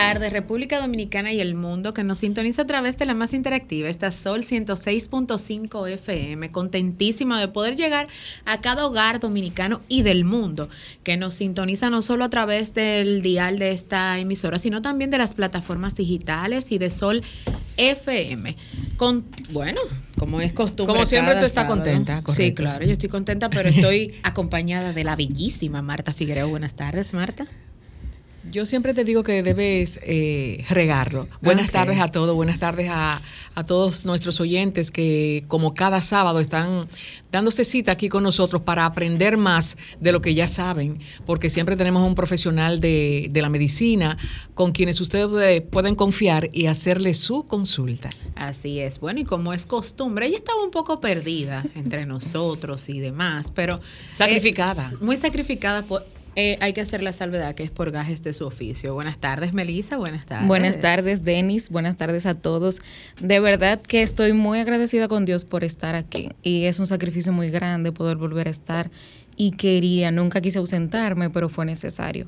Feliz tarde, República Dominicana y el mundo que nos sintoniza a través de la más interactiva, esta Sol 106.5 FM. Contentísima de poder llegar a cada hogar dominicano y del mundo que nos sintoniza no solo a través del dial de esta emisora, sino también de las plataformas digitales y de Sol FM. Con, bueno, como es costumbre. Como siempre tú estás contenta, Sí, claro, yo estoy contenta, pero estoy acompañada de la bellísima Marta Figueroa. Buenas tardes, Marta. Yo siempre te digo que debes eh, regarlo. Buenas tardes a todos, buenas tardes a, a todos nuestros oyentes que como cada sábado están dándose cita aquí con nosotros para aprender más de lo que ya saben, porque siempre tenemos un profesional de, de la medicina con quienes ustedes pueden confiar y hacerle su consulta. Así es. Bueno, y como es costumbre, ella estaba un poco perdida entre nosotros y demás, pero... Sacrificada. eh, muy sacrificada. Por, eh, hay que hacer la salvedad que es por gajes de su oficio. Buenas tardes, Melissa. Buenas tardes. Buenas tardes, Denis. Buenas tardes a todos. De verdad que estoy muy agradecida con Dios por estar aquí. Y es un sacrificio muy grande poder volver a estar. Y quería, nunca quise ausentarme, pero fue necesario.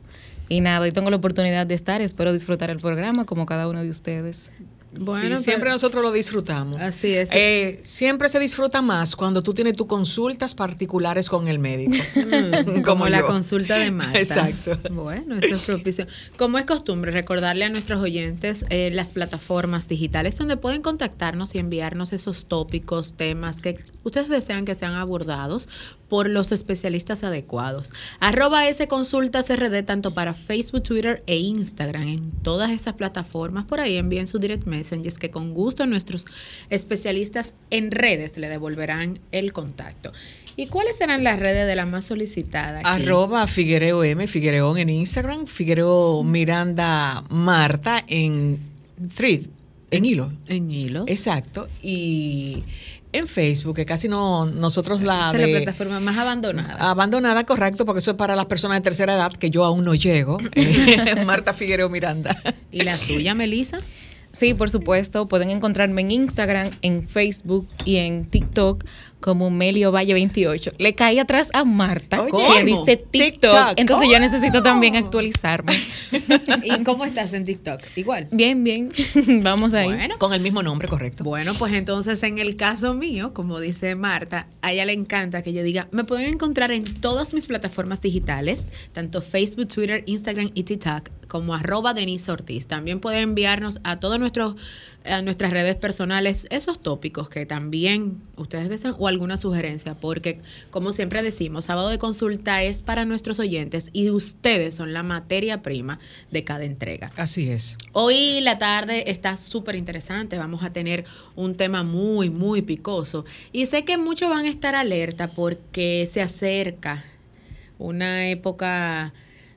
Y nada, hoy tengo la oportunidad de estar. Espero disfrutar el programa como cada uno de ustedes. Bueno, Sí, siempre pero- nosotros lo disfrutamos. Así es. Eh, siempre se disfruta más cuando tú tienes tus consultas particulares con el médico. Mm, como la consulta de Marta. Exacto. Bueno, eso es propicio. Como es costumbre, recordarle a nuestros oyentes eh, las plataformas digitales donde pueden contactarnos y enviarnos esos tópicos, temas que ustedes desean que sean abordados por los especialistas adecuados. Arroba S Consultas RD tanto para Facebook, Twitter e Instagram. En todas estas plataformas, por ahí envíen su direct messages que con gusto nuestros especialistas en redes le devolverán el contacto. ¿Y cuáles serán las redes de la más solicitada? aquí? Arroba Figuereo M, Figuereón en Instagram, Figuereo Miranda Marta en Thread, en hilo. En hilos. Exacto. Y en Facebook, que casi no, nosotros la Esa es la plataforma más abandonada. Abandonada, correcto, porque eso es para las personas de tercera edad, que yo aún no llego. Marta Figuereo Miranda. ¿Y la suya, Melissa? Sí, por supuesto. Pueden encontrarme en Instagram, en Facebook y en TikTok como Melio Valle 28. Le caí atrás a Marta, Oye, que ¿cómo? dice TikTok. TikTok. Entonces yo necesito también actualizarme. ¿Y cómo estás en TikTok? Igual. Bien, bien. Vamos ahí. Bueno. Con el mismo nombre, correcto. Bueno, pues entonces en el caso mío, como dice Marta, a ella le encanta que yo diga, me pueden encontrar en todas mis plataformas digitales, tanto Facebook, Twitter, Instagram y TikTok, como arroba Denise Ortiz. También pueden enviarnos a todos nuestros a nuestras redes personales esos tópicos que también ustedes desean o alguna sugerencia, porque como siempre decimos, sábado de consulta es para nuestros oyentes y ustedes son la materia prima de cada entrega. Así es. Hoy la tarde está súper interesante. Vamos a tener un tema muy, muy picoso. Y sé que muchos van a estar alerta porque se acerca una época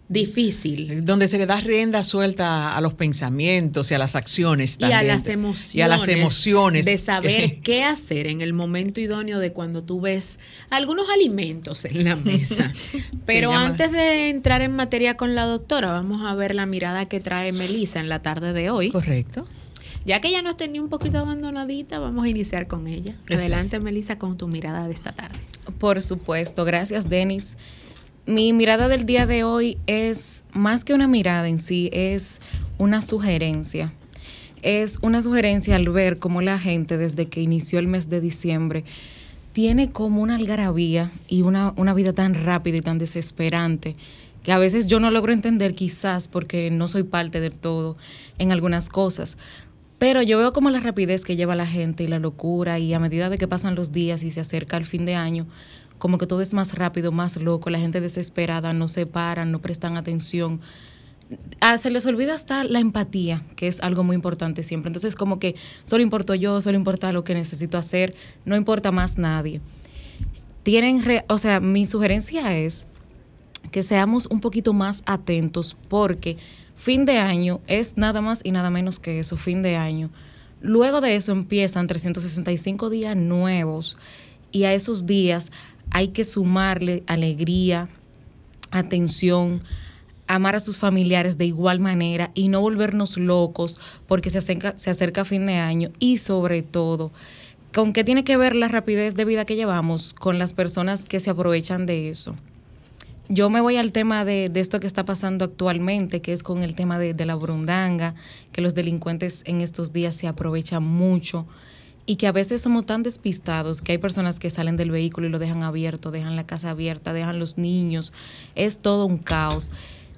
difícil. Donde se le da rienda suelta a los pensamientos y a las acciones Y a también. las emociones. Y a las emociones. De saber qué hacer en el momento idóneo de cuando tú ves algunos alimentos en la mesa. Pero antes de entrar en materia con la doctora, vamos a ver la mirada que trae Melissa en la tarde de hoy. Correcto. Ya que ella nos tenía un poquito abandonadita, vamos a iniciar con ella. Adelante, Melissa, con tu mirada de esta tarde. Por supuesto, gracias Denis. Mi mirada del día de hoy es más que una mirada en sí, es una sugerencia. Es una sugerencia al ver cómo la gente desde que inició el mes de diciembre tiene como una algarabía y una, una vida tan rápida y tan desesperante que a veces yo no logro entender quizás porque no soy parte del todo en algunas cosas. Pero yo veo como la rapidez que lleva la gente y la locura y a medida de que pasan los días y se acerca el fin de año, como que todo es más rápido, más loco, la gente desesperada, no se paran, no prestan atención. Ah, se les olvida hasta la empatía, que es algo muy importante siempre. Entonces, como que solo importo yo, solo importa lo que necesito hacer, no importa más nadie. tienen, o sea, mi sugerencia es que seamos un poquito más atentos porque fin de año es nada más y nada menos que eso, fin de año. Luego de eso empiezan 365 días nuevos y a esos días hay que sumarle alegría, atención, amar a sus familiares de igual manera y no volvernos locos porque se acerca, se acerca fin de año y sobre todo, ¿con qué tiene que ver la rapidez de vida que llevamos? Con las personas que se aprovechan de eso. Yo me voy al tema de, esto que está pasando actualmente, que es con el tema de, de la brundanga, que los delincuentes en estos días se aprovechan mucho y que a veces somos tan despistados que hay personas que salen del vehículo y lo dejan abierto, dejan la casa abierta, dejan los niños, es todo un caos.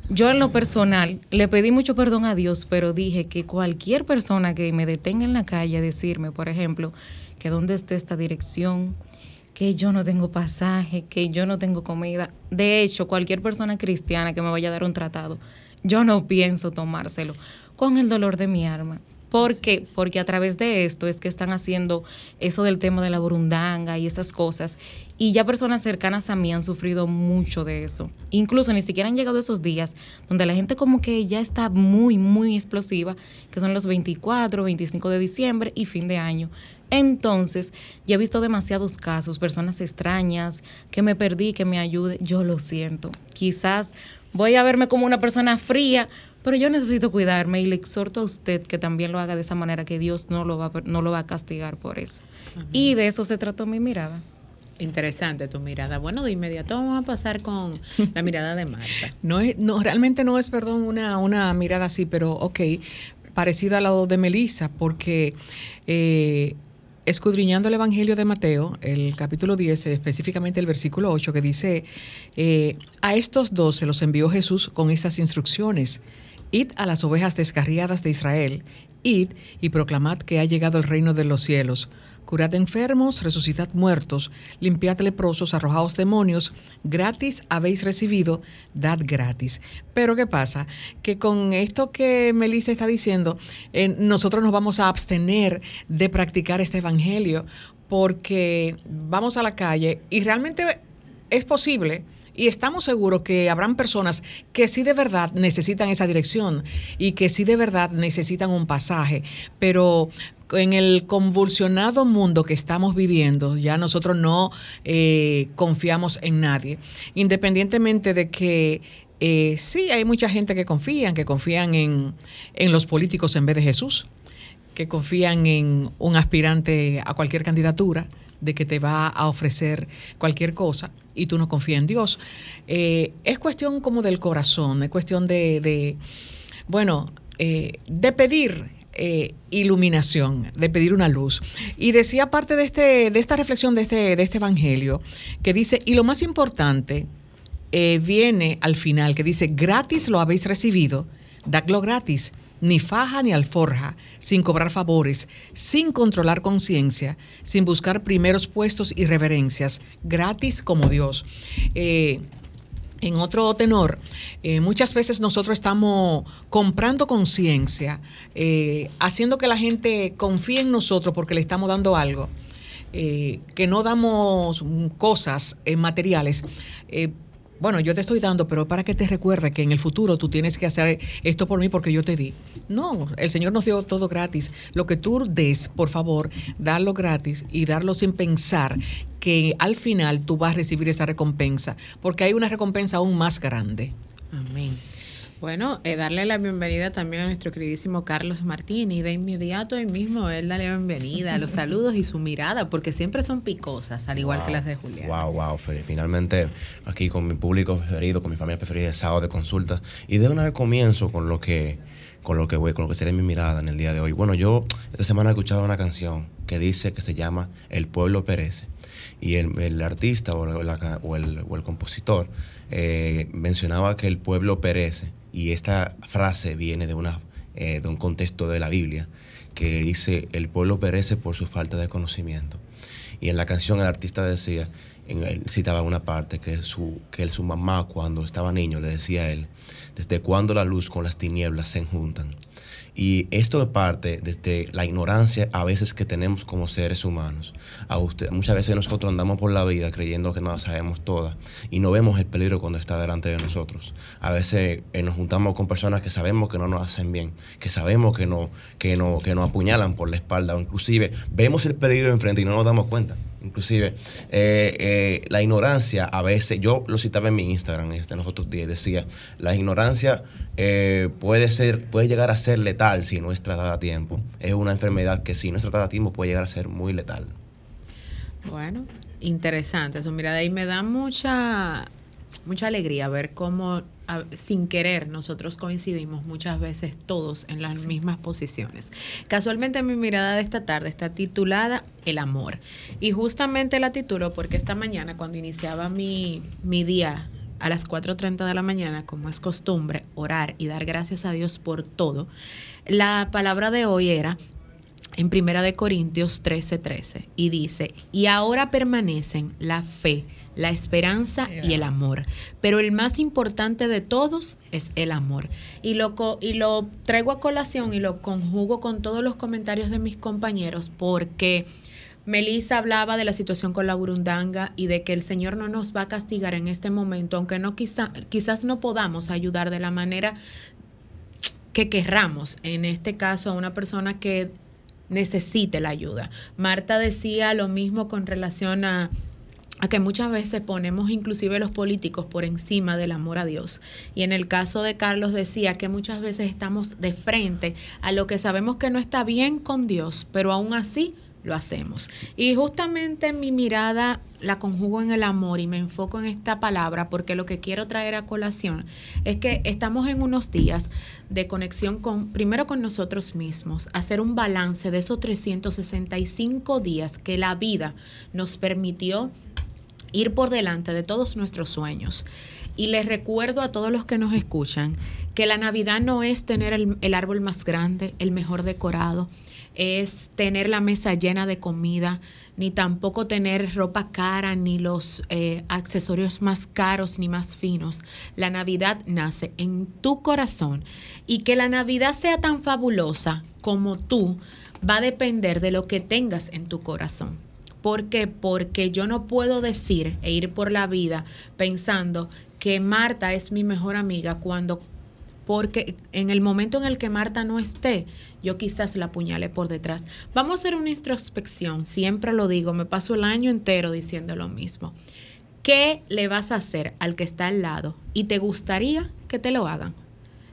Yo en lo personal le pedí mucho perdón a Dios, pero dije que cualquier persona que me detenga en la calle a decirme, por ejemplo, que dónde esté esta dirección, que yo no tengo pasaje, que yo no tengo comida. De hecho, cualquier persona cristiana que me vaya a dar un tratado, yo no pienso tomárselo con el dolor de mi alma. ¿Por qué? Porque a través de esto es que están haciendo eso del tema de la burundanga y esas cosas. Y ya personas cercanas a mí han sufrido mucho de eso. Incluso ni siquiera han llegado esos días donde la gente como que ya está muy, muy explosiva, que son los 24, 25 de diciembre y fin de año. Entonces, ya he visto demasiados casos, personas extrañas, que me perdí, que me ayude. Yo lo siento. Quizás voy a verme como una persona fría, pero yo necesito cuidarme y le exhorto a usted que también lo haga de esa manera, que Dios no lo va, no lo va a castigar por eso. Y de eso se trató mi mirada. Interesante tu mirada. Bueno, de inmediato vamos a pasar con la mirada de Marta. No, es, no realmente no es, perdón, una, una mirada así, pero ok, parecida a la de Melissa, porque eh, escudriñando el Evangelio de Mateo, el capítulo 10, específicamente el versículo 8, que dice, eh, a estos dos se los envió Jesús con estas instrucciones. Id a las ovejas descarriadas de Israel, id y proclamad que ha llegado el reino de los cielos curad enfermos, resucitad muertos, limpiad leprosos, arrojaos demonios, gratis habéis recibido, dad gratis. Pero ¿qué pasa? Que con esto que Melissa está diciendo, eh, nosotros nos vamos a abstener de practicar este evangelio porque vamos a la calle y realmente es posible y estamos seguros que habrán personas que sí de verdad necesitan esa dirección y que sí de verdad necesitan un pasaje, pero en el convulsionado mundo que estamos viviendo, ya nosotros no eh, confiamos en nadie, independientemente de que eh, sí hay mucha gente que confían, que confían en, en los políticos en vez de Jesús, que confían en un aspirante a cualquier candidatura, de que te va a ofrecer cualquier cosa y tú no confías en Dios. Eh, es cuestión como del corazón, es cuestión de, bueno, de pedir eh, iluminación, de pedir una luz. Y decía parte de, este, de esta reflexión de este, de este evangelio, que dice, y lo más importante eh, viene al final, que dice, gratis lo habéis recibido, dadlo gratis, ni faja ni alforja, sin cobrar favores, sin controlar conciencia, sin buscar primeros puestos y reverencias, gratis como Dios. Eh, en otro tenor, eh, muchas veces nosotros estamos comprando conciencia, eh, haciendo que la gente confíe en nosotros porque le estamos dando algo, eh, que no damos cosas materiales bueno, yo te estoy dando, pero para que te recuerde que en el futuro tú tienes que hacer esto por mí porque yo te di. No, el Señor nos dio todo gratis. Lo que tú des, por favor, darlo gratis y darlo sin pensar que al final tú vas a recibir esa recompensa, porque hay una recompensa aún más grande. Amén. Bueno, eh, darle la bienvenida también a nuestro queridísimo Carlos Martín y de inmediato ahí mismo él dale la bienvenida, los saludos y su mirada, porque siempre son picosas, al igual que las de Julián. Wow, wow, finalmente aquí con mi público preferido, con mi familia preferida, sábado de consulta. Y de una vez comienzo con lo que con lo que voy, con lo que será mi mirada en el día de hoy. Bueno, yo esta semana escuchaba una canción que dice que se llama El pueblo perece. Y el, artista o, el, o el compositor eh, mencionaba que el pueblo perece y esta frase viene de, una, eh, de un contexto de la Biblia que dice, el pueblo perece por su falta de conocimiento. Y en la canción el artista decía, él citaba una parte que su, que su mamá cuando estaba niño le decía a él, desde cuando la luz con las tinieblas se juntan. Y esto parte desde la ignorancia a veces que tenemos como seres humanos. Muchas veces nosotros andamos por la vida creyendo que no la sabemos todas y no vemos el peligro cuando está delante de nosotros. A veces eh, nos juntamos con personas que sabemos que no nos hacen bien, que sabemos que, no, que, no, que nos apuñalan por la espalda, o inclusive vemos el peligro enfrente y no nos damos cuenta. Inclusive, eh, eh, la ignorancia a veces, yo lo citaba en mi Instagram este, en los otros días, decía, la ignorancia eh, puede, ser, puede llegar a ser letal si no es tratada a tiempo. Es una enfermedad que si no es tratada a tiempo puede llegar a ser muy letal. Bueno, interesante eso. Mira, de ahí me da mucha, mucha alegría ver cómo sin querer nosotros coincidimos muchas veces todos en las mismas posiciones. Casualmente mi mirada de esta tarde está titulada El amor. Y justamente la titulo porque esta mañana cuando iniciaba mi, mi día a las 4.30 de la mañana, como es costumbre, orar y dar gracias a Dios por todo, la palabra de hoy era en Primera de Corintios 13:13 13, y dice, y ahora permanecen la fe, la esperanza y el amor. Pero el más importante de todos es el amor. Y lo, y lo traigo a colación y lo conjugo con todos los comentarios de mis compañeros porque... Melissa hablaba de la situación con la burundanga y de que el Señor no nos va a castigar en este momento, aunque no quizá, quizás no podamos ayudar de la manera que querramos, en este caso a una persona que necesite la ayuda. Marta decía lo mismo con relación a a que muchas veces ponemos inclusive los políticos por encima del amor a Dios. Y en el caso de Carlos decía que muchas veces estamos de frente a lo que sabemos que no está bien con Dios, pero aún así lo hacemos. Y justamente mi mirada la conjugo en el amor y me enfoco en esta palabra porque lo que quiero traer a colación es que estamos en unos días de conexión con, primero con nosotros mismos, hacer un balance de esos 365 días que la vida nos permitió ir por delante de todos nuestros sueños. Y les recuerdo a todos los que nos escuchan que la Navidad no es tener el, árbol más grande, el mejor decorado, es tener la mesa llena de comida, ni tampoco tener ropa cara, ni los eh, accesorios más caros, ni más finos. La Navidad nace en tu corazón y que la Navidad sea tan fabulosa como tú va a depender de lo que tengas en tu corazón. ¿Por qué? Porque yo no puedo decir e ir por la vida pensando que Marta es mi mejor amiga cuando porque en el momento en el que Marta no esté, yo quizás la apuñale por detrás. Vamos a hacer una introspección, siempre lo digo, me paso el año entero diciendo lo mismo. ¿Qué le vas a hacer al que está al lado y te gustaría que te lo hagan?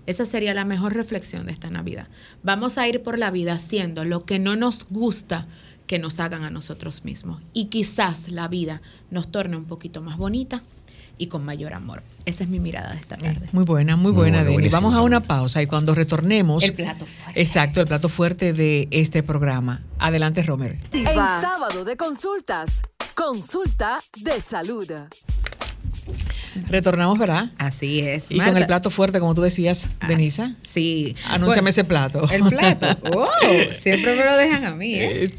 Esa sería la mejor reflexión de esta Navidad. Vamos a ir por la vida haciendo lo que no nos gusta que nos hagan a nosotros mismos. Y quizás la vida nos torne un poquito más bonita y con mayor amor. Esa es mi mirada de esta tarde. Muy buena, muy, buena, Denis. Vamos a una pausa y cuando retornemos. El plato fuerte. Exacto, el plato fuerte de este programa. Adelante, Romer. En sábado de consultas, consulta de salud. Retornamos, ¿verdad? Así es. Y con el plato fuerte, como tú decías, Denisa. Sí. Anúnciame ese plato. El plato. ¡Wow! Siempre me lo dejan a mí, ¿eh?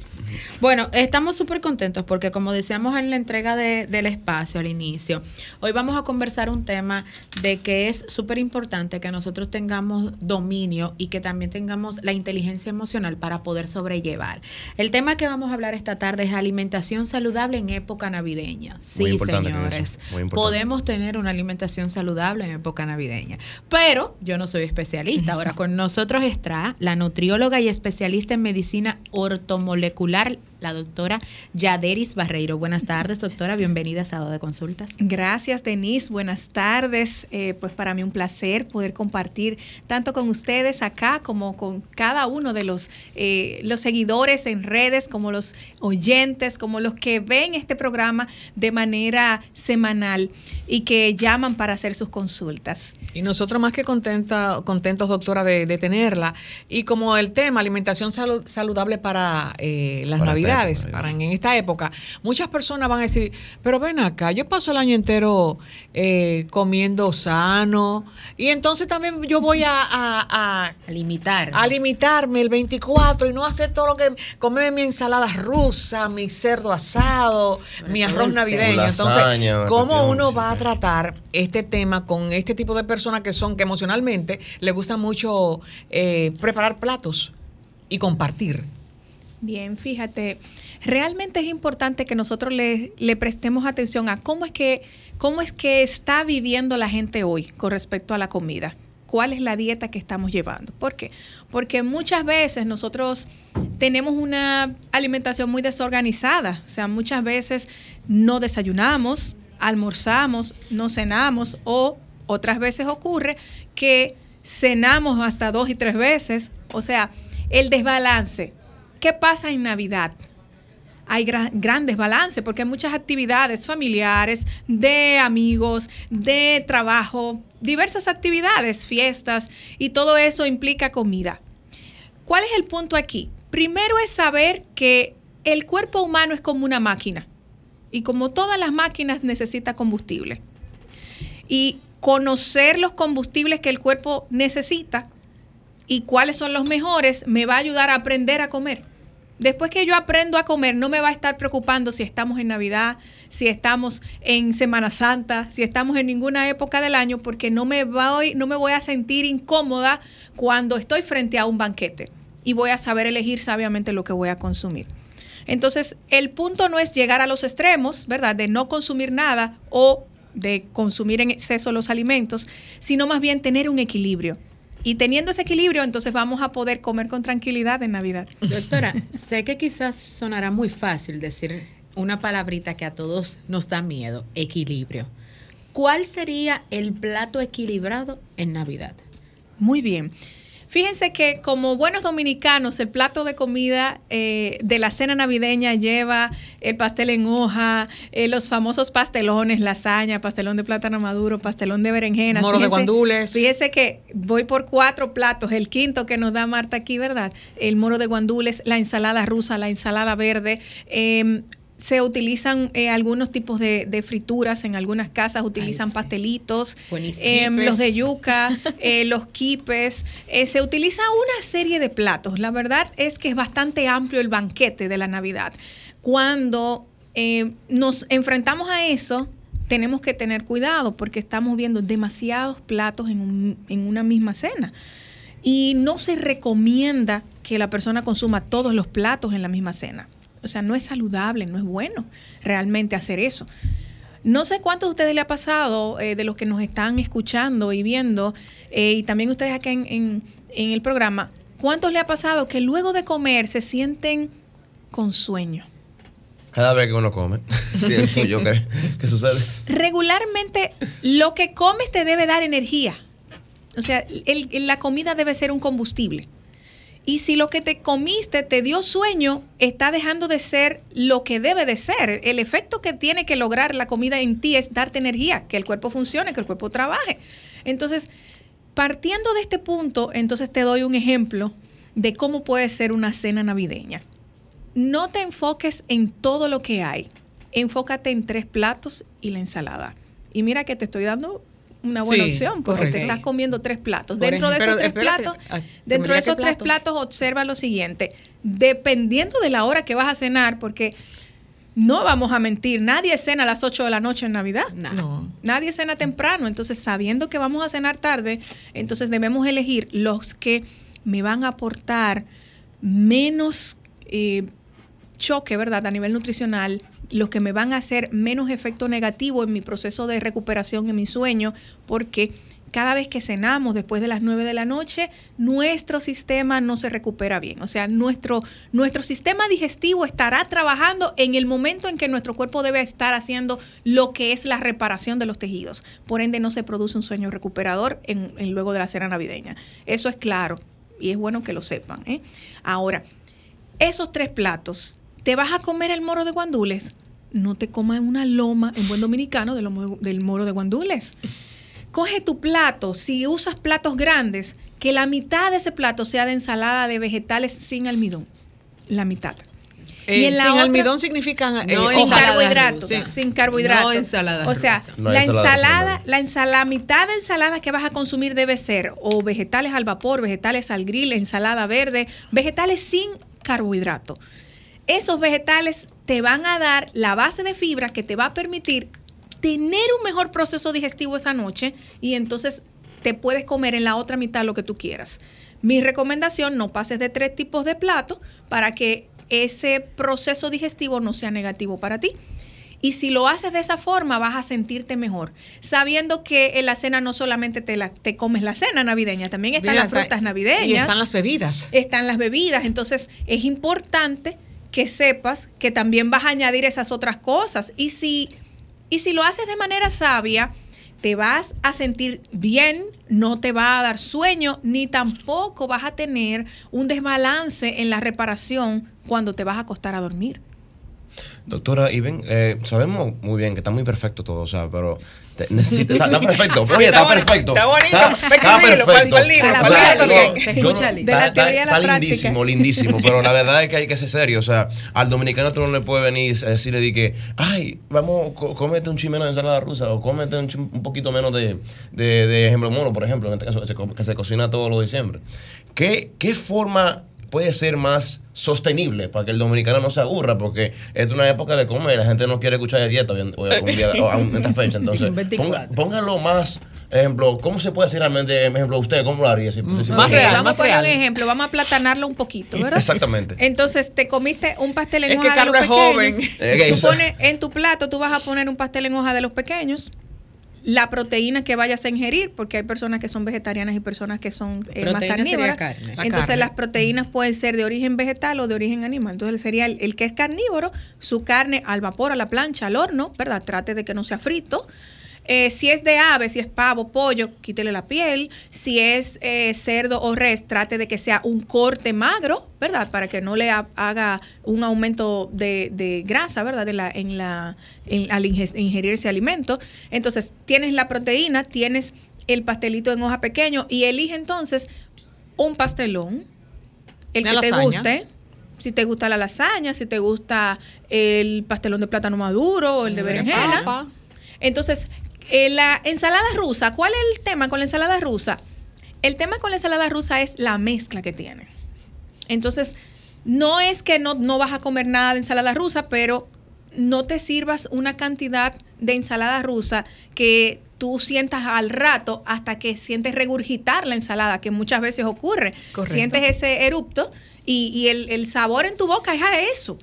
Bueno, estamos súper contentos porque como decíamos en la entrega del espacio al inicio, hoy vamos a conversar un tema de que es súper importante que nosotros tengamos dominio y que también tengamos la inteligencia emocional para poder sobrellevar. El tema que vamos a hablar esta tarde es alimentación saludable en época navideña. Sí, señores. Podemos tener una alimentación saludable en época navideña. Pero yo no soy especialista. Ahora con nosotros está la nutrióloga y especialista en medicina ortomolecular dar la doctora Yaderis Barreiro. Buenas tardes, doctora. Bienvenida a Sábado de Consultas. Gracias, Denise. Buenas tardes. Eh, pues para mí un placer poder compartir tanto con ustedes acá como con cada uno de los, eh, los seguidores en redes, como los oyentes, como los que ven este programa de manera semanal y que llaman para hacer sus consultas. Y nosotros más que contenta, contentos, doctora, de, tenerla. Y como el tema alimentación saludable para eh, las Navidades Navidades, época, para en esta época, muchas personas van a decir, pero ven acá, yo paso el año entero eh, comiendo sano y entonces también yo voy a, a- a- A limitar. a limitarme el 24 y no hacer todo lo que comerme mi ensalada rusa, mi cerdo asado, mi arroz navideño. Entonces, Lasaña, ¿cómo uno va a tratar este tema con este tipo de personas que son que emocionalmente les gusta mucho eh, preparar platos y compartir? Bien, fíjate, realmente es importante que nosotros le, le prestemos atención a cómo es que cómo es que está viviendo la gente hoy con respecto a la comida. ¿Cuál es la dieta que estamos llevando? ¿Por qué? Porque muchas veces nosotros tenemos una alimentación muy desorganizada. O sea, muchas veces no desayunamos, almorzamos, no cenamos o otras veces ocurre que cenamos hasta dos y tres veces. O sea, el desbalance. ¿Qué pasa en Navidad? hay gra- gran desbalance porque hay muchas actividades familiares, de amigos, de trabajo, diversas actividades, fiestas y todo eso implica comida. ¿Cuál es el punto aquí? Primero es saber que el cuerpo humano es como una máquina y como todas las máquinas necesita combustible. Y conocer los combustibles que el cuerpo necesita y cuáles son los mejores me va a ayudar a aprender a comer. Después que yo aprendo a comer, no me va a estar preocupando si estamos en Navidad, si estamos en Semana Santa, si estamos en ninguna época del año, porque no me voy, no me voy a sentir incómoda cuando estoy frente a un banquete y voy a saber elegir sabiamente lo que voy a consumir. Entonces, el punto no es llegar a los extremos, ¿verdad? De no consumir nada o de consumir en exceso los alimentos, sino más bien tener un equilibrio. Y teniendo ese equilibrio, entonces vamos a poder comer con tranquilidad en Navidad. Doctora, sé que quizás sonará muy fácil decir una palabrita que a todos nos da miedo, equilibrio. ¿Cuál sería el plato equilibrado en Navidad? Muy bien. Fíjense que como buenos dominicanos, el plato de comida eh, de la cena navideña lleva el pastel en hoja, eh, los famosos pastelones, lasaña, pastelón de plátano maduro, pastelón de berenjenas. Moro de guandules. Fíjense que voy por cuatro platos, el quinto que nos da Marta aquí, ¿verdad? El moro de guandules, la ensalada rusa, la ensalada verde. eh, se utilizan eh, algunos tipos de, de frituras, en algunas casas utilizan sí. pastelitos, eh, los de yuca, eh, los quipes, eh, se utiliza una serie de platos. La verdad es que es bastante amplio el banquete de la Navidad. Cuando eh, nos enfrentamos a eso, tenemos que tener cuidado porque estamos viendo demasiados platos en, un- en una misma cena. Y no se recomienda que la persona consuma todos los platos en la misma cena. O sea, no es saludable, no es bueno realmente hacer eso. No sé cuántos de ustedes le ha pasado, eh, de los que nos están escuchando y viendo, eh, y también ustedes acá en, en- en el programa, ¿cuántos le ha pasado que luego de comer se sienten con sueño? Cada vez que uno come, siento yo que, que sucede. Regularmente lo que comes te debe dar energía. O sea, el- el- la comida debe ser un combustible. Y si lo que te comiste te dio sueño, está dejando de ser lo que debe de ser. El efecto que tiene que lograr la comida en ti es darte energía, que el cuerpo funcione, que el cuerpo trabaje. Entonces, partiendo de este punto, entonces te doy un ejemplo de cómo puede ser una cena navideña. No te enfoques en todo lo que hay. Enfócate en tres platos y la ensalada. Y mira que te estoy dando una buena Sí, opción porque correcto. te estás comiendo tres platos. Por Dentro de esos tres platos, ah, dentro de ¿qué esos tres plato? platos observa lo siguiente. Dependiendo de la hora que vas a cenar, porque no vamos a mentir, nadie cena a las 8 de la noche en Navidad. Nah. No. Nadie cena temprano, entonces sabiendo que vamos a cenar tarde, entonces debemos elegir los que me van a aportar menos eh, choque, ¿verdad? A nivel nutricional, los que me van a hacer menos efecto negativo en mi proceso de recuperación, en mi sueño, porque cada vez que cenamos después de las 9 de la noche, nuestro sistema no se recupera bien. O sea, nuestro, nuestro sistema digestivo estará trabajando en el momento en que nuestro cuerpo debe estar haciendo lo que es la reparación de los tejidos. Por ende, no se produce un sueño recuperador en, en luego de la cena navideña. Eso es claro y es bueno que lo sepan. ¿eh? Ahora, esos tres platos, ¿te vas a comer el moro de guandules? No te comas una loma en buen dominicano del, moro de guandules. Coge tu plato, si usas platos grandes, que la mitad de ese plato sea de ensalada de vegetales sin almidón. La mitad. Eh, y en la sin otra- almidón significan eh, No, sin carbohidratos, rusa. sin carbohidratos. No ensalada O sea. No, la ensalada la ensalada, la mitad de ensalada que vas a consumir debe ser o vegetales al vapor, vegetales al grill, ensalada verde, vegetales sin carbohidrato. Esos vegetales te van a dar la base de fibra que te va a permitir tener un mejor proceso digestivo esa noche y entonces te puedes comer en la otra mitad lo que tú quieras. Mi recomendación, no pases de tres tipos de platos para que ese proceso digestivo no sea negativo para ti. Y si lo haces de esa forma, vas a sentirte mejor, sabiendo que en la cena no solamente te, la, te comes la cena navideña, también están Mira, las frutas navideñas Y están las bebidas. están las bebidas. Entonces, es importante que sepas que también vas a añadir esas otras cosas. Y si, y si lo haces de manera sabia, te vas a sentir bien, no te va a dar sueño, ni tampoco vas a tener un desbalance en la reparación cuando te vas a acostar a dormir. Doctora, y ven, eh, sabemos muy bien que está muy perfecto todo, o sea, pero te- necesita, está, está perfecto, oye, está, perfecto. está bonito. Está, está perfecto. de la está- teoría a la está práctica. lindísimo, lindísimo, pero la verdad es que hay que ser serio, o sea, al dominicano tú no le puedes venir a decirle di que, ay, vamos, cómete un chimeno de ensalada rusa o cómete un, un poquito menos de, de, de ejemplo mono, por ejemplo, en este caso que se, que se cocina todos los diciembre. ¿Qué, ¿Qué forma puede ser más sostenible para que el dominicano no se aburra? Porque es una época de comer, la gente no quiere escuchar de dieta hoy en, hoy en día- o en esta fecha. Entonces, Un 24. ponga- póngalo más, ejemplo, ¿cómo se puede hacer realmente, ejemplo, usted, cómo lo haría? Si- si- si- Más real, vamos más a poner real. un ejemplo, vamos a platanarlo un poquito, ¿verdad? Exactamente. Entonces, te comiste un pastel en Es que hoja de los pequeños. joven. Es que Tú pones en tu plato, tú vas a poner un pastel en hoja de los pequeños. La proteína que vayas a ingerir, porque hay personas que son vegetarianas y personas que son eh, más carnívoras. carne. La Entonces, carne. las proteínas pueden ser de origen vegetal o de origen animal. Entonces, sería el, el que es carnívoro, su carne al vapor, a la plancha, al horno, ¿verdad? Trate de que no sea frito. Eh, si es de ave, si es pavo, pollo, quítele la piel. Si es eh, cerdo o res, trate de que sea un corte magro, ¿verdad? Para que no le ha- haga un aumento de, de grasa, ¿verdad? De la, en la, en- al inge- ingerir ese alimento. Entonces, tienes la proteína, tienes el pastelito en hoja pequeño y elige entonces un pastelón, el que te guste. Si te gusta la lasaña, si te gusta el pastelón de plátano maduro o el de berenjena. Entonces, eh, la ensalada rusa, ¿cuál es el tema con la ensalada rusa? El tema con la ensalada rusa es la mezcla que tiene. Entonces, no es que no, no vas a comer nada de ensalada rusa, pero no te sirvas una cantidad de ensalada rusa que tú sientas al rato hasta que sientes regurgitar la ensalada, que muchas veces ocurre. Correcto. Sientes ese erupto y, y el, el sabor en tu boca es a eso,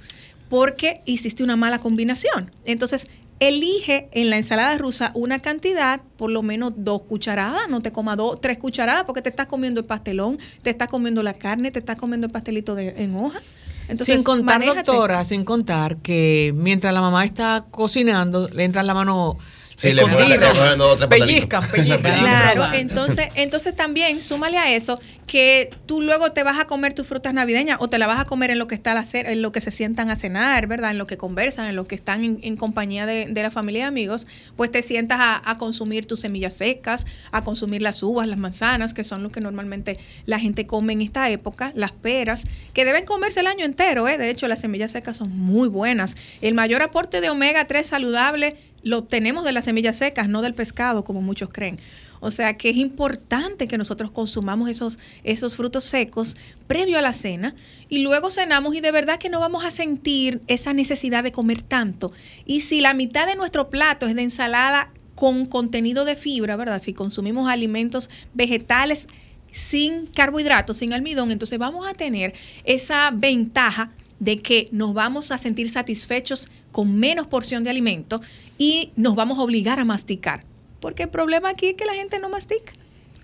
porque hiciste una mala combinación. Entonces, elige en la ensalada rusa una cantidad, por lo menos dos cucharadas, no te comas dos, tres cucharadas, porque te estás comiendo el pastelón, te estás comiendo la carne, te estás comiendo el pastelito de, en hoja. Entonces, sin contar, manéjate. doctora, sin contar que mientras la mamá está cocinando, le entra la mano Sí, le le escondida. cogen dos o tres pellizcan, pellizcan. Claro, entonces, entonces también súmale a eso que tú luego te vas a comer tus frutas navideñas o te la vas a comer en lo que está la en lo que se sientan a cenar, ¿verdad? En lo que conversan, en lo que están en, en compañía de, de la familia y amigos, pues te sientas a, a consumir tus semillas secas, a consumir las uvas, las manzanas, que son lo que normalmente la gente come en esta época, las peras, que deben comerse el año entero, ¿eh? De hecho, las semillas secas son muy buenas. El mayor aporte de omega 3 saludable lo obtenemos de las semillas secas, no del pescado, como muchos creen. O sea que es importante que nosotros consumamos esos, esos frutos secos previo a la cena y luego cenamos y de verdad que no vamos a sentir esa necesidad de comer tanto. Y si la mitad de nuestro plato es de ensalada con contenido de fibra, ¿verdad? Si consumimos alimentos vegetales sin carbohidratos, sin almidón, entonces vamos a tener esa ventaja de que nos vamos a sentir satisfechos con menos porción de alimento y nos vamos a obligar a masticar. Porque el problema aquí es que la gente no mastica.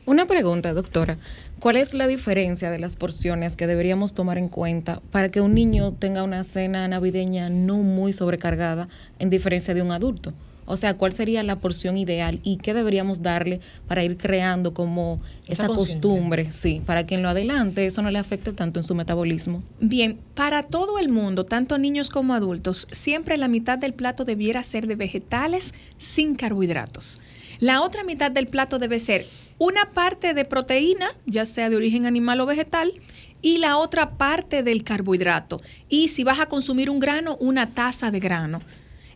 Una pregunta, doctora. ¿Cuál es la diferencia de las porciones que deberíamos tomar en cuenta para que un niño tenga una cena navideña no muy sobrecargada en diferencia de un adulto? O sea, ¿cuál sería la porción ideal y qué deberíamos darle para ir creando como Esa costumbre, sí, para que en lo adelante eso no le afecte tanto en su metabolismo? Bien, para todo el mundo, tanto niños como adultos, siempre la mitad del plato debiera ser de vegetales sin carbohidratos. La otra mitad del plato debe ser una parte de proteína, ya sea de origen animal o vegetal, y la otra parte del carbohidrato. Y si vas a consumir un grano, una taza de grano.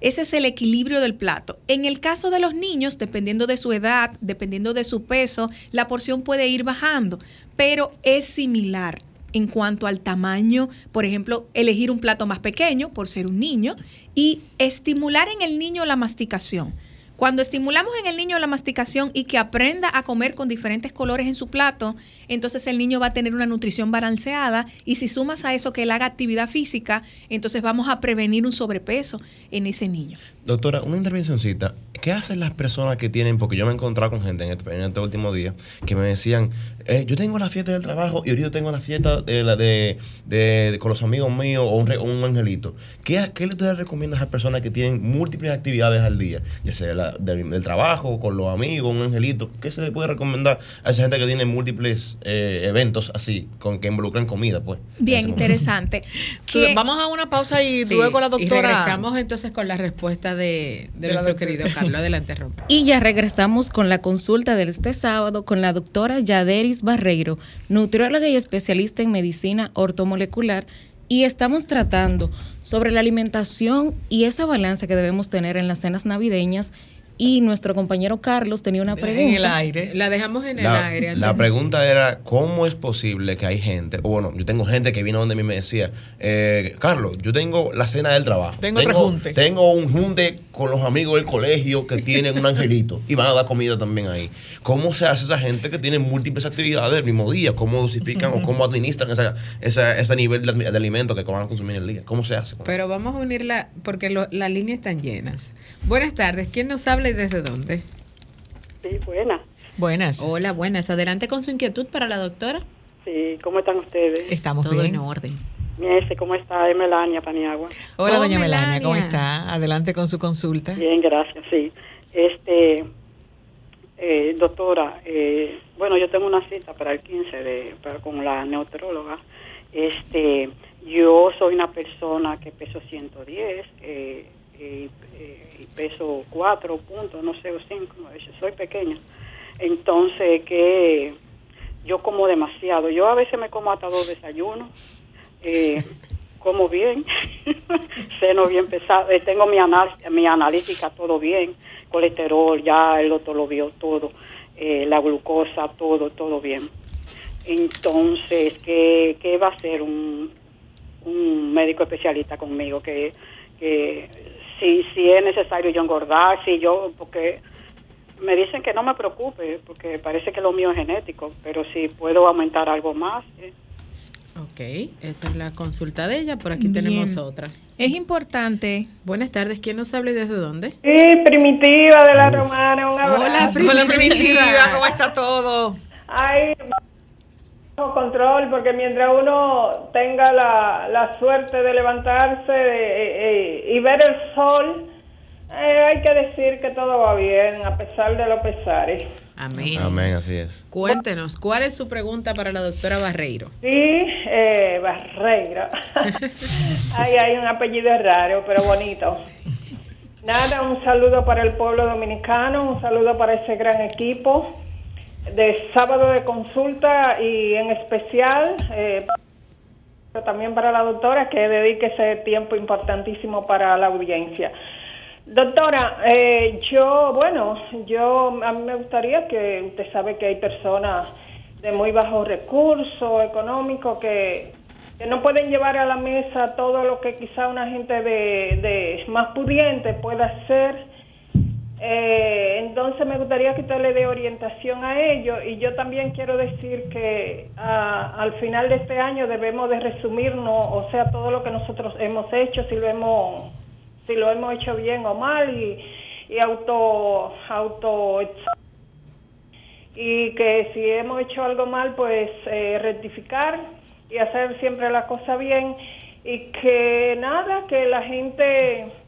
Ese es el equilibrio del plato. En el caso de los niños, dependiendo de su edad, dependiendo de su peso, la porción puede ir bajando, pero es similar en cuanto al tamaño, por ejemplo, elegir un plato más pequeño por ser un niño y estimular en el niño la masticación. Cuando estimulamos en el niño la masticación y que aprenda a comer con diferentes colores en su plato, entonces el niño va a tener una nutrición balanceada y si sumas a eso que él haga actividad física, entonces vamos a prevenir un sobrepeso en ese niño. Doctora, una intervencióncita. ¿Qué hacen las personas que tienen, porque yo me he encontrado con gente en este, en este último día, que me decían, eh, yo tengo la fiesta del trabajo y ahorita tengo la fiesta de, la de, de- con los amigos míos o un, re- un angelito. ¿Qué, ¿Qué le ustedes recomiendan a esas personas que tienen múltiples actividades al día? Ya sea la- del, del trabajo, con los amigos, un angelito. ¿Qué se le puede recomendar a esa gente que tiene múltiples eh, eventos así, con que involucran comida, pues? Bien, interesante. Entonces, Vamos a una pausa y Sí, luego la Y doctora. regresamos entonces con la respuesta de, de De la nuestro doctora. querido Carlos. Adelante, Rompa. Y ya regresamos con la consulta de este sábado con la doctora Barreiro, nutrióloga y especialista en medicina ortomolecular. Y estamos tratando sobre la alimentación y esa balanza que debemos tener en las cenas navideñas. Y nuestro compañero Carlos tenía una pregunta. En el aire. La dejamos en el aire. la pregunta era, ¿cómo es posible que hay gente, o bueno, yo tengo gente que vino donde mí y me decía, eh, Carlos, yo tengo la cena del trabajo. Tengo otro junte. Tengo un junte con los amigos del colegio que tienen un angelito y van a dar comida también ahí. ¿Cómo se hace esa gente que tiene múltiples actividades el mismo día? ¿Cómo dosifican o cómo administran esa, esa- ese nivel de, de alimento que van a consumir en el día? ¿Cómo se hace? Pero vamos a unirla porque lo- las líneas están llenas. Buenas tardes. ¿Quién nos habla y desde dónde? Sí, buena. Buenas. Hola, buenas. Adelante con su inquietud para la doctora. Sí, ¿cómo están ustedes? Estamos Todo bien. en orden. Miese, ¿cómo está? Es Melania Paniagua. Hola, Oh, doña Melania, ¿cómo Melania. está? Adelante con su consulta. Bien, gracias, sí. Este, eh, doctora, eh, bueno, yo tengo una cita para el 15 de, para, con la neutróloga. Este, yo soy una persona que peso 110 eh, eh, y peso 4 puntos, no sé, o 5, soy pequeña. Entonces, que yo como demasiado. Yo a veces me como hasta dos desayunos. Eh, como bien, seno bien pesado, eh, tengo mi, anal- mi analítica todo bien, colesterol, ya el doctor lo vio todo, eh, la glucosa, todo, todo bien. Entonces, ¿qué, qué va a hacer un, un médico especialista conmigo? Que, que si, si es necesario yo engordar, si yo, porque me dicen que no me preocupe, porque parece que lo mío es genético, pero si puedo aumentar algo más. eh. Ok, esa es la consulta de ella. Por aquí Bien. tenemos otra. Es importante. Buenas tardes. ¿Quién nos habla y desde dónde? Sí, primitiva de la romana, un abrazo. Hola, Hola, Primitiva. primitiva, ¿cómo está todo? Ay, control, porque mientras uno tenga la, la suerte de levantarse eh, eh, y ver el sol, eh, hay que decir que todo va bien, a pesar de los pesares. Amén. Amén, así es. Cuéntenos, ¿cuál es su pregunta para la doctora Barreiro? Sí, eh, Barreiro. Ay, hay un apellido raro, pero bonito. Nada, un saludo para el pueblo dominicano, un saludo para ese gran equipo de sábado de consulta y en especial eh, también para la doctora que dedique ese tiempo importantísimo para la audiencia. Doctora, eh, yo, bueno, yo a mí me gustaría que usted sabe que hay personas de muy bajos recursos económicos que, que no pueden llevar a la mesa todo lo que quizá una gente de, de más pudiente pueda hacer. Eh, entonces me gustaría que usted le dé orientación a ello y yo también quiero decir que ah, al final de este año debemos de resumirnos, o sea, todo lo que nosotros hemos hecho, si lo hemos, si lo hemos hecho bien o mal y, y auto, auto y que si hemos hecho algo mal, pues eh, rectificar y hacer siempre la cosa bien y que nada, que la gente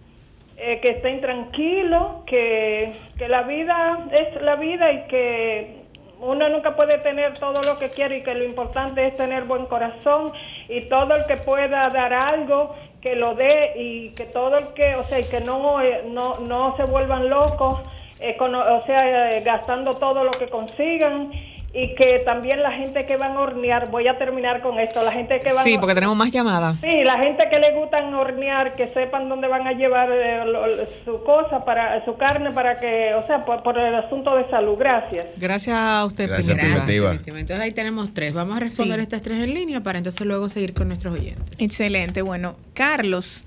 eh, que estén tranquilos, que, que la vida es la vida y que uno nunca puede tener todo lo que quiere y que lo importante es tener buen corazón y todo el que pueda dar algo que lo dé y que todo el que, o sea, y que no eh, no, no se vuelvan locos, econo- o sea, eh, gastando todo lo que consigan y que también la gente que van a hornear, voy a terminar con esto, la gente que van Sí, porque tenemos más llamadas. Sí, la gente que le gustan hornear, que sepan dónde van a llevar eh, lo- su cosa, para su carne, para que, o sea, por, por el asunto de salud. Gracias. Gracias a usted, Gracias. Primitiva. Entonces ahí tenemos tres. Vamos a responder Sí. estas tres en línea para entonces luego seguir con nuestros oyentes. Excelente. Bueno, Carlos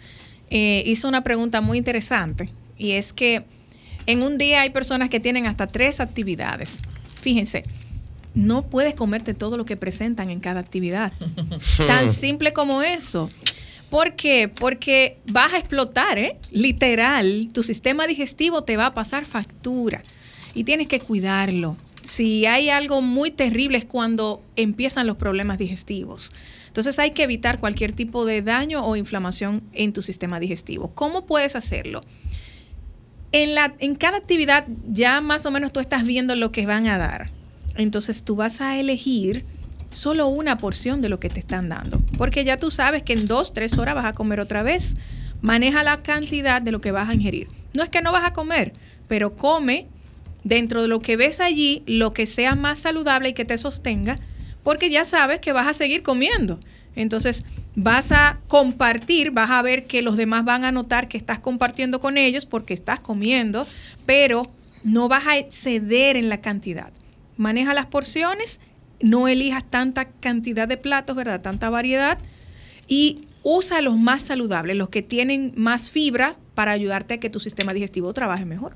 eh, hizo una pregunta muy interesante y es que en un día hay personas que tienen hasta tres actividades. Fíjense, no puedes comerte todo lo que presentan en cada actividad. Tan simple como eso. ¿Por qué? Porque vas a explotar, ¿eh? Literal, tu sistema digestivo te va a pasar factura y tienes que cuidarlo. Si hay algo muy terrible es cuando empiezan los problemas digestivos. Entonces hay que evitar cualquier tipo de daño o inflamación en tu sistema digestivo. ¿Cómo puedes hacerlo? En, la, en cada actividad ya más o menos tú estás viendo lo que van a dar. Entonces tú vas a elegir solo una porción de lo que te están dando. Porque ya tú sabes que en dos, tres horas vas a comer otra vez. Maneja la cantidad de lo que vas a ingerir. No es que no vas a comer, pero come dentro de lo que ves allí lo que sea más saludable y que te sostenga, porque ya sabes que vas a seguir comiendo. Entonces vas a compartir, vas a ver que los demás van a notar que estás compartiendo con ellos porque estás comiendo, pero no vas a exceder en la cantidad. Maneja las porciones, no elijas tanta cantidad de platos, ¿verdad? Tanta variedad y usa los más saludables, los que tienen más fibra para ayudarte a que tu sistema digestivo trabaje mejor.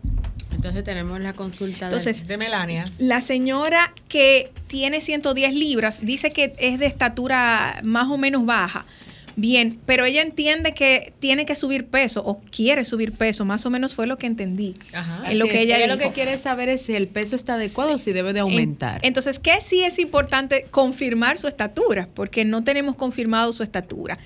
Entonces tenemos la consulta de- Entonces, De Melania. la señora que tiene 110 libras dice que es de estatura más o menos baja. Bien, pero ella entiende que tiene que subir peso o quiere subir peso, más o menos fue lo que entendí. Ajá. En lo que ella, lo que quiere saber es si el peso está adecuado o si debe de aumentar. En- entonces, ¿qué sí es importante? Confirmar su estatura, porque no tenemos confirmado su estatura.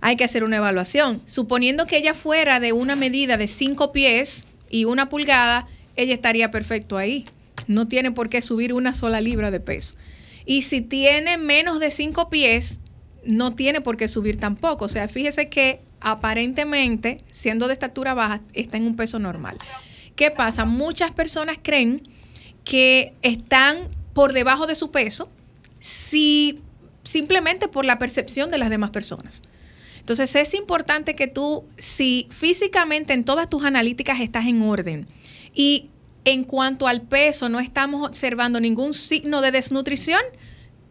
Hay que hacer una evaluación. Suponiendo que ella fuera de una medida de 5 pies y una pulgada, ella estaría perfecto ahí. No tiene por qué subir una sola libra de peso. Y si tiene menos de 5 pies, no tiene por qué subir tampoco. O sea, fíjese que aparentemente, siendo de estatura baja, está en un peso normal. ¿Qué pasa? Muchas personas creen que están por debajo de su peso si simplemente por la percepción de las demás personas. Entonces es importante que tú, si físicamente en todas tus analíticas estás en orden y en cuanto al peso no estamos observando ningún signo de desnutrición,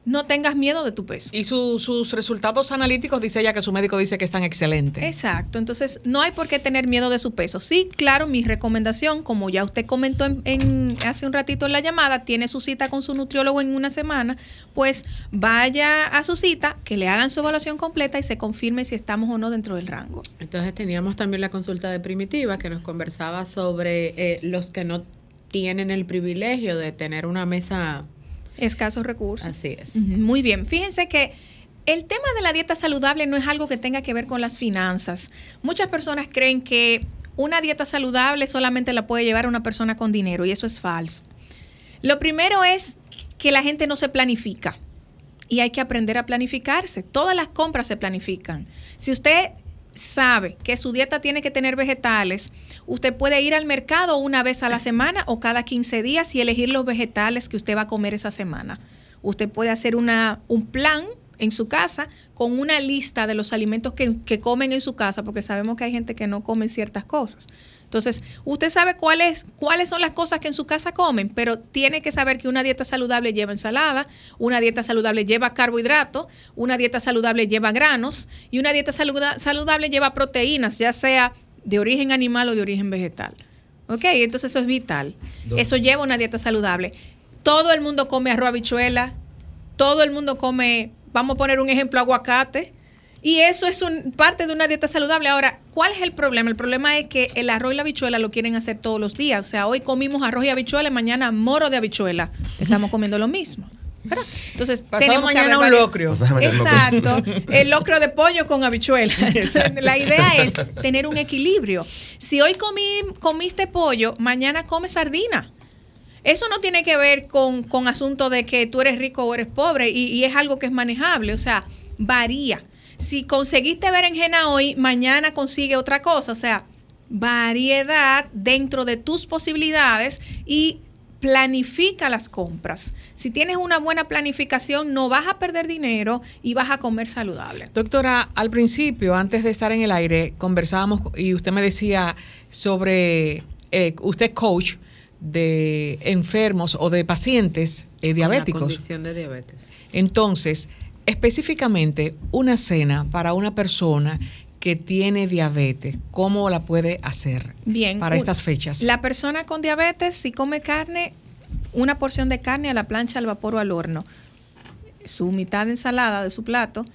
no tengas miedo de tu peso. Y su- sus resultados analíticos, dice ella que su médico dice que están excelentes. Exacto, entonces no hay por qué tener miedo de su peso. Sí, claro, mi recomendación, como ya usted comentó en, en- hace un ratito en la llamada, tiene su cita con su nutriólogo en una semana, pues vaya a su cita, que le hagan su evaluación completa y se confirme si estamos o no dentro del rango. Entonces teníamos también la consulta de Primitiva que nos conversaba sobre eh, los que no tienen el privilegio de tener una mesa. Escasos recursos. Así es. Muy bien, fíjense que el tema de la dieta saludable no es algo que tenga que ver con las finanzas. Muchas personas creen que una dieta saludable solamente la puede llevar una persona con dinero y eso es falso. Lo primero es que la gente no se planifica y hay que aprender a planificarse. Todas las compras se planifican. Si usted sabe que su dieta tiene que tener vegetales, usted puede ir al mercado una vez a la semana o cada 15 días y elegir los vegetales que usted va a comer esa semana. Usted puede hacer una, un plan en su casa con una lista de los alimentos que, que comen en su casa, porque sabemos que hay gente que no come ciertas cosas. Entonces, usted sabe cuáles, cuáles son las cosas que en su casa comen, pero tiene que saber que una dieta saludable lleva ensalada, una dieta saludable lleva carbohidratos, una dieta saludable lleva granos y una dieta saluda- saludable lleva proteínas, ya sea de origen animal o de origen vegetal. ¿Ok? Entonces eso es vital. Eso lleva una dieta saludable. Todo el mundo come arroz habichuela, todo el mundo come, vamos a poner un ejemplo, aguacate. Y eso es un, parte de una dieta saludable. Ahora, ¿cuál es el problema? El problema es que el arroz y la habichuela lo quieren hacer todos los días. O sea, hoy comimos arroz y habichuela y mañana moro de habichuela. Estamos comiendo lo mismo. ¿verdad? Entonces, Pasado tenemos que mañana haber un vari- locrio. Locrio. Exacto. El locro de pollo con habichuela. Entonces, la idea es tener un equilibrio. Si hoy comí, comiste pollo, mañana comes sardina. Eso no tiene que ver con, con asunto de que tú eres rico o eres pobre y, es algo que es manejable, o sea, varía. Si conseguiste berenjena hoy, mañana consigue otra cosa, o sea, variedad dentro de tus posibilidades y planifica las compras. Si tienes una buena planificación, no vas a perder dinero y vas a comer saludable. Doctora, al principio, antes de estar en el aire, conversábamos y usted me decía sobre, eh, usted coach de enfermos o de pacientes eh, diabéticos. Con condición de diabetes. Entonces, específicamente, una cena para una persona que tiene diabetes, ¿cómo la puede hacer Bien. para estas fechas? La persona con diabetes, si come carne, una porción de carne a la plancha, al vapor o al horno, su mitad de ensalada de su plato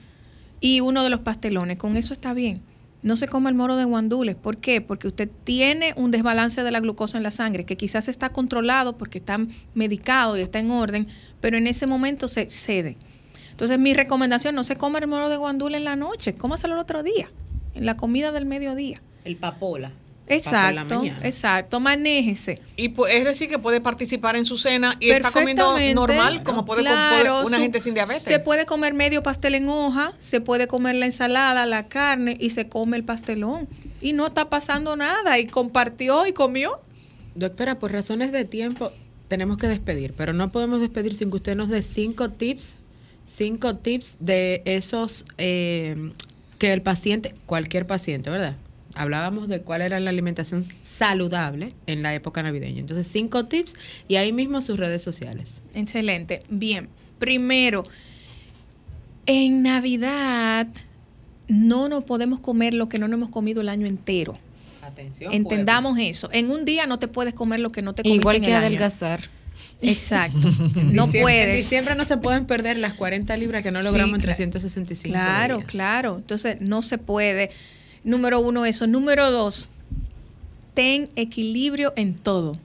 y uno de los pastelones. Con eso está bien. No se come el moro de guandules. ¿Por qué? Porque usted tiene un desbalance de la glucosa en la sangre, que quizás está controlado porque está medicado y está en orden, pero en ese momento se cede. Entonces, mi recomendación, no se come el moro de guandule en la noche, cómaselo el otro día, en la comida del mediodía. El papola. Exacto, exacto, manéjese. Y es decir, que puede participar en su cena y está comiendo normal, como puede, com- Claro, puede una su- gente sin diabetes. Se puede comer medio pastel en hoja, se puede comer la ensalada, la carne y se come el pastelón. Y no está pasando nada. Y compartió y comió. Doctora, por razones de tiempo tenemos que despedir, pero no podemos despedir sin que usted nos dé cinco tips, cinco tips de esos eh, que el paciente, cualquier paciente, ¿verdad? Hablábamos de cuál era la alimentación saludable en la época navideña. Entonces, cinco tips y ahí mismo sus redes sociales. Excelente. Bien. Primero, en Navidad no nos podemos comer lo que no nos hemos comido el año entero. Atención. Entendamos eso. En un día no te puedes comer lo que no te comiste Igual en que año. adelgazar. Exacto. En no diciembre- En puedes. diciembre no se pueden perder las 40 libras que no Sí, logramos en claro. 365 Claro, días. claro. Entonces, no se puede. Número uno, eso. Número dos, ten equilibrio en todo.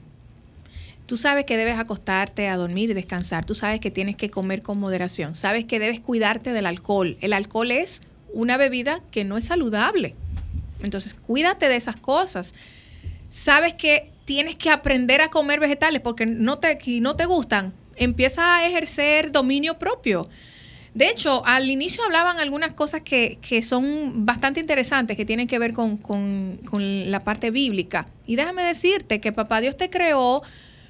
Tú sabes que debes acostarte a dormir y descansar. Tú sabes que tienes que comer con moderación. Sabes que debes cuidarte del alcohol. El alcohol es una bebida que no es saludable. Entonces, cuídate de esas cosas. Sabes que tienes que aprender a comer vegetales porque no te, no te gustan. Empieza a ejercer dominio propio. De hecho, al inicio hablaban algunas cosas que, que son bastante interesantes, que tienen que ver con, con- con la parte bíblica. Y déjame decirte que Papá Dios te creó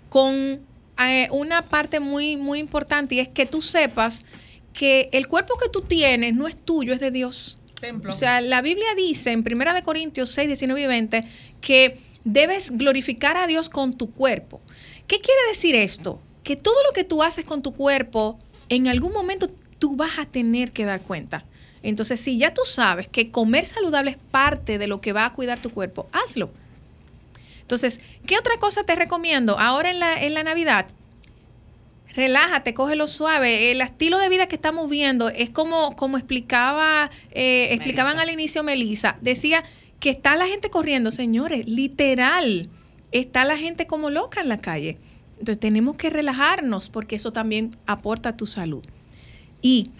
con eh, una parte muy, muy importante y es que tú sepas que el cuerpo que tú tienes no es tuyo, es de Dios. Templo. O sea, la Biblia dice en 1 de Corintios 6, 19 y 20 que debes glorificar a Dios con tu cuerpo. ¿Qué quiere decir esto? Que todo lo que tú haces con tu cuerpo, en algún momento tú vas a tener que dar cuenta. Entonces, si ya tú sabes que comer saludable es parte de lo que va a cuidar tu cuerpo, hazlo. Entonces, ¿qué otra cosa te recomiendo? Ahora en la, en la Navidad, relájate, cógelo suave. El estilo de vida que estamos viendo es como, como explicaba, eh, explicaban al inicio Melissa. Decía que está la gente corriendo, señores, literal. Está la gente como loca en la calle. Entonces tenemos que relajarnos porque eso también aporta a tu salud. Y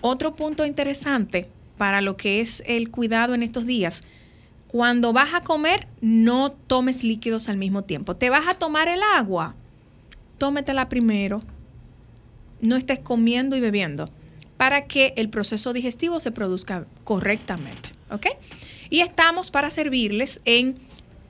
otro punto interesante para lo que es el cuidado en estos días, cuando vas a comer, no tomes líquidos al mismo tiempo. Te vas a tomar el agua, tómetela primero. No estés comiendo y bebiendo para que el proceso digestivo se produzca correctamente. ¿Ok? Y estamos para servirles en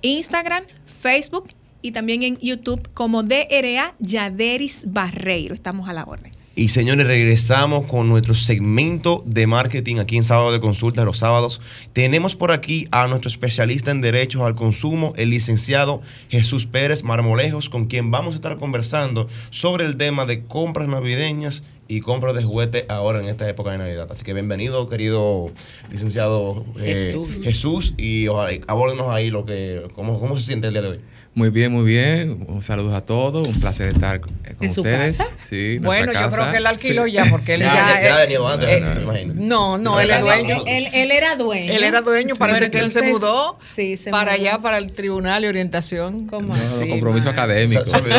Instagram, Facebook y también en YouTube como DRA Yaderis Barreiro. Estamos a la orden. Y señores, regresamos con nuestro segmento de marketing aquí en Sábado de Consulta, los sábados. Tenemos por aquí a nuestro especialista en derechos al consumo, el licenciado Jesús Pérez Marmolejos, con quien vamos a estar conversando sobre el tema de compras navideñas y compras de juguetes ahora en esta época de Navidad. Así que bienvenido, querido licenciado eh, Jesús. Jesús, y abórdenos ahí lo que, cómo, cómo se siente el día de hoy. Muy bien, muy bien. Un saludo a todos. Un placer estar eh, con ¿En su ustedes. casa? Sí, Bueno, yo creo que él alquiló Sí. ya, porque él Ya, ya. ya, ya eh, venía antes, eh, se imagina. no, no, él es dueño. Él, él era dueño. Él era dueño, parece Pero que él se mudó Sí, se para mudó. allá, para el Tribunal de Orientación. ¿Cómo No, así, compromiso académico. Se- se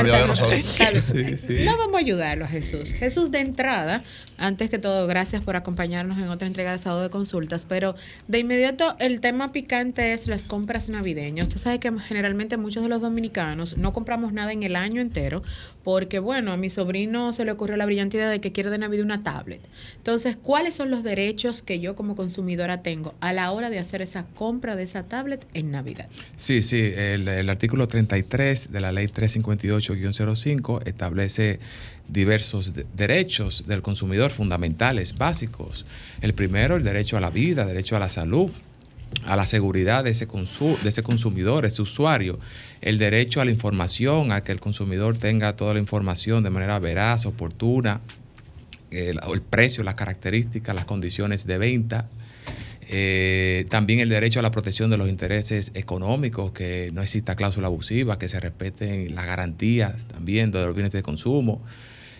olvidó de nosotros. Sí, sí. No vamos a ayudarlo a Jesús. Jesús, de entrada, antes que todo, gracias por acompañarnos en otra entrega de estado de consultas, pero de inmediato el tema picante es las compras navideñas. Usted sabe que generalmente muchos de los dominicanos no compramos nada en el año entero porque, bueno, a mi sobrino se le ocurrió la brillante idea de que quiere de Navidad una tablet. Entonces, ¿cuáles son los derechos que yo como consumidora tengo a la hora de hacer esa compra de esa tablet en Navidad? Sí, sí, el, el artículo 33 de la ley 358-05 establece diversos de- derechos del consumidor fundamentales, básicos. El primero, el derecho a la vida, derecho a la salud, a la seguridad de ese, de ese consumidor, ese usuario, el derecho a la información, a que el consumidor tenga toda la información de manera veraz, oportuna, el, el precio, las características, las condiciones de venta. Eh, también el derecho a la protección de los intereses económicos, que no exista cláusula abusiva, que se respeten las garantías también de los bienes de consumo.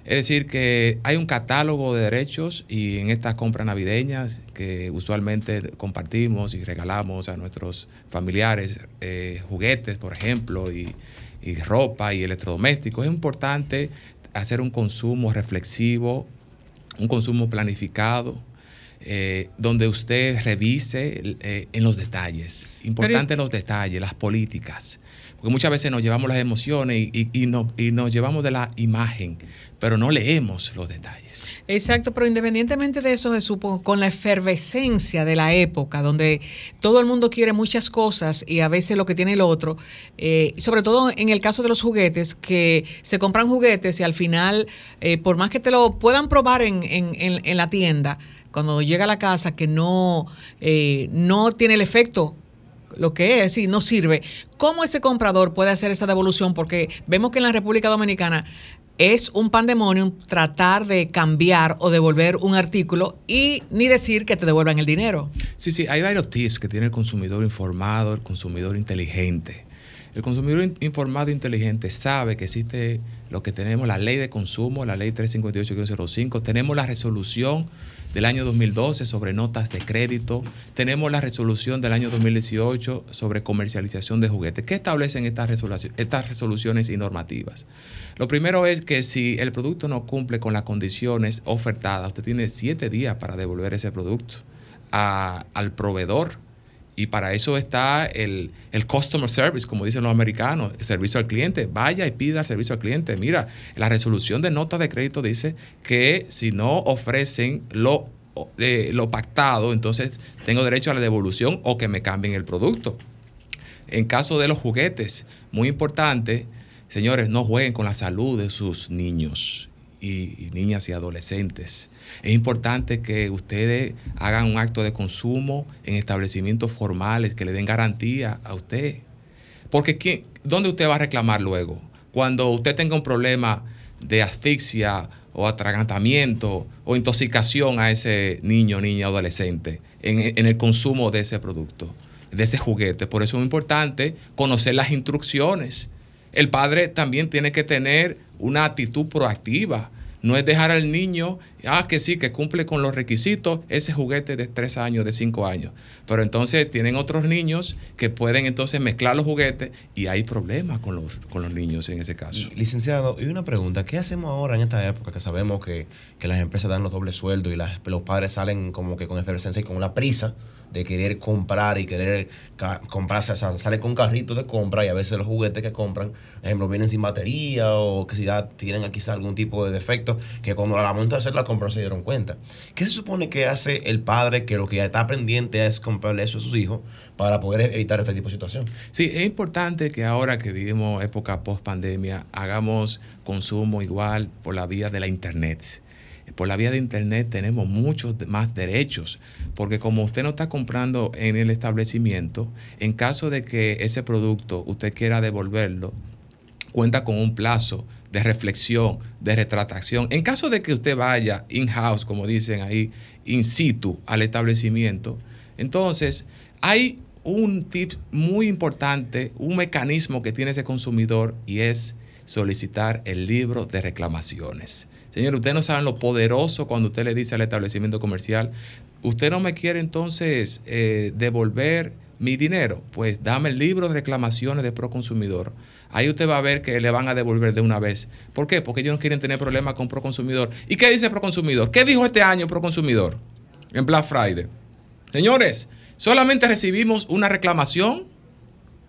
Es decir, que hay un catálogo de derechos y en estas compras navideñas que usualmente compartimos y regalamos a nuestros familiares eh, juguetes, por ejemplo, y, y ropa y electrodomésticos, es importante hacer un consumo reflexivo, un consumo planificado, eh, donde usted revise eh, en los detalles. Importante los detalles, las políticas. Porque muchas veces nos llevamos las emociones y, y- y no- y nos llevamos de la imagen, pero no leemos los detalles. Exacto, pero independientemente de eso, Jesús, con la efervescencia de la época, donde todo el mundo quiere muchas cosas y a veces lo que tiene el otro, eh, sobre todo en el caso de los juguetes, que se compran juguetes y al final, eh, por más que te lo puedan probar en, en- en- en la tienda, cuando llega a la casa que no, eh, no tiene el efecto lo que es y no sirve. ¿Cómo ese comprador puede hacer esa devolución? Porque vemos que en la República Dominicana es un pandemonium tratar de cambiar o devolver un artículo y ni decir que te devuelvan el dinero. Sí, sí, hay varios tips que tiene el consumidor informado, el consumidor inteligente. El consumidor in- informado e inteligente sabe que existe lo que tenemos, la ley de consumo, la ley 358-05, tenemos la resolución del año 2012 sobre notas de crédito, tenemos la resolución del año 2018 sobre comercialización de juguetes. ¿Qué establecen estas, estas resoluciones y normativas? Lo primero es que si el producto no cumple con las condiciones ofertadas, usted tiene siete días para devolver ese producto al proveedor. Y para eso está el, el customer service, como dicen los americanos, el servicio al cliente. Vaya y pida servicio al cliente. Mira, la resolución de nota de crédito dice que si no ofrecen lo, eh, lo pactado, entonces tengo derecho a la devolución o que me cambien el producto. En caso de los juguetes, muy importante, señores, no jueguen con la salud de sus niños y, niñas y adolescentes. Es importante que ustedes hagan un acto de consumo en establecimientos formales que le den garantía a usted. Porque ¿quién, ¿dónde usted va a reclamar luego? Cuando usted tenga un problema de asfixia o atragantamiento o intoxicación a ese niño, niña, adolescente en, en el consumo de ese producto, de ese juguete. Por eso es importante conocer las instrucciones. El padre también tiene que tener una actitud proactiva. No es dejar al niño, ah, que sí, que cumple con los requisitos, ese juguete de tres años, de cinco años. Pero entonces tienen otros niños que pueden entonces mezclar los juguetes y hay problemas con los, con los niños en ese caso. Licenciado, y una pregunta, ¿qué hacemos ahora en esta época que sabemos que, que las empresas dan los dobles sueldos y las- los padres salen como que con efervescencia y con la prisa de querer comprar y querer comprarse, sale con carrito de compra y a veces los juguetes que compran, por ejemplo, vienen sin batería o que si ya tienen quizá algún tipo de defecto que cuando la momento de hacer la compra se dieron cuenta. ¿Qué se supone que hace el padre que lo que ya está pendiente es comprarle eso a sus hijos para poder evitar este tipo de situación? Sí, es importante que ahora que vivimos época post pandemia hagamos consumo igual por la vía de la internet. Por la vía de internet tenemos muchos más derechos, porque como usted no está comprando en el establecimiento, en caso de que ese producto usted quiera devolverlo, cuenta con un plazo de reflexión, de retratación. En caso de que usted vaya in-house, como dicen ahí, in situ al establecimiento, entonces hay un tip muy importante, un mecanismo que tiene ese consumidor y es solicitar el libro de reclamaciones. Señor, usted no sabe lo poderoso cuando usted le dice al establecimiento comercial, usted no me quiere entonces eh, devolver mi dinero? Pues dame el libro de reclamaciones de Proconsumidor. Ahí usted va a ver que le van a devolver de una vez. ¿Por qué? Porque ellos no quieren tener problemas con Proconsumidor. ¿Y qué dice Proconsumidor? ¿Qué dijo este año Proconsumidor en Black Friday? Señores, solamente recibimos una reclamación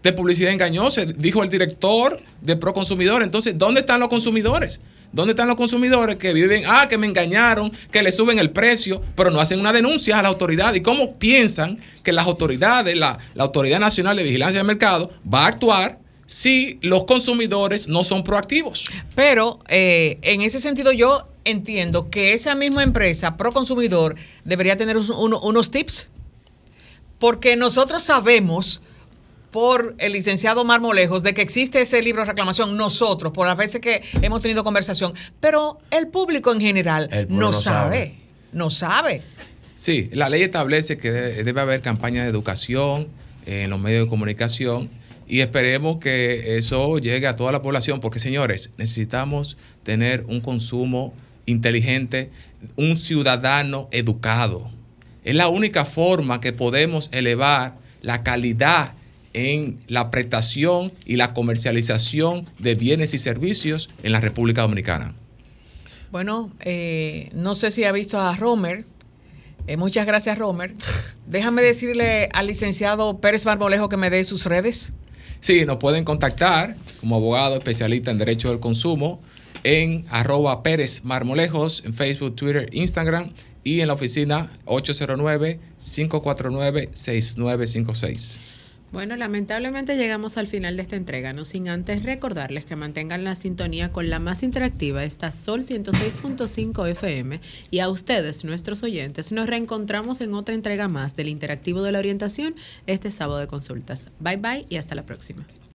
de publicidad engañosa, dijo el director de Proconsumidor. Entonces, ¿dónde están los consumidores? ¿Dónde están los consumidores que viven, ah, que me engañaron, que le suben el precio, pero no hacen una denuncia a la autoridad? ¿Y cómo piensan que las autoridades, la, la Autoridad Nacional de Vigilancia del Mercado, va a actuar si los consumidores no son proactivos? Pero eh, en ese sentido yo entiendo que esa misma empresa, Proconsumidor, debería tener un- uno- unos tips. Porque nosotros sabemos por el licenciado Marmolejos de que existe ese libro de reclamación, nosotros, por las veces que hemos tenido conversación, pero el público en general no, no sabe, sabe. no sabe. Sí, la ley establece que de- debe haber campañas de educación en los medios de comunicación y esperemos que eso llegue a toda la población, porque señores, necesitamos tener un consumo inteligente, un ciudadano educado. Es la única forma que podemos elevar la calidad en la prestación y la comercialización de bienes y servicios en la República Dominicana. Bueno, eh, no sé si ha visto a Romer. Eh, muchas gracias, Romer. Déjame decirle al licenciado Pérez Marmolejo que me dé sus redes. Sí, nos pueden contactar como abogado especialista en derecho del consumo en arroba Pérez Marmolejos en Facebook, Twitter, Instagram y en la oficina 809-549-6956. Bueno, lamentablemente llegamos al final de esta entrega, no sin antes recordarles que mantengan la sintonía con la más interactiva, esta Sol 106.5 FM, y a ustedes, nuestros oyentes, nos reencontramos en otra entrega más del Interactivo de la Orientación este sábado de consultas. Bye bye y hasta la próxima.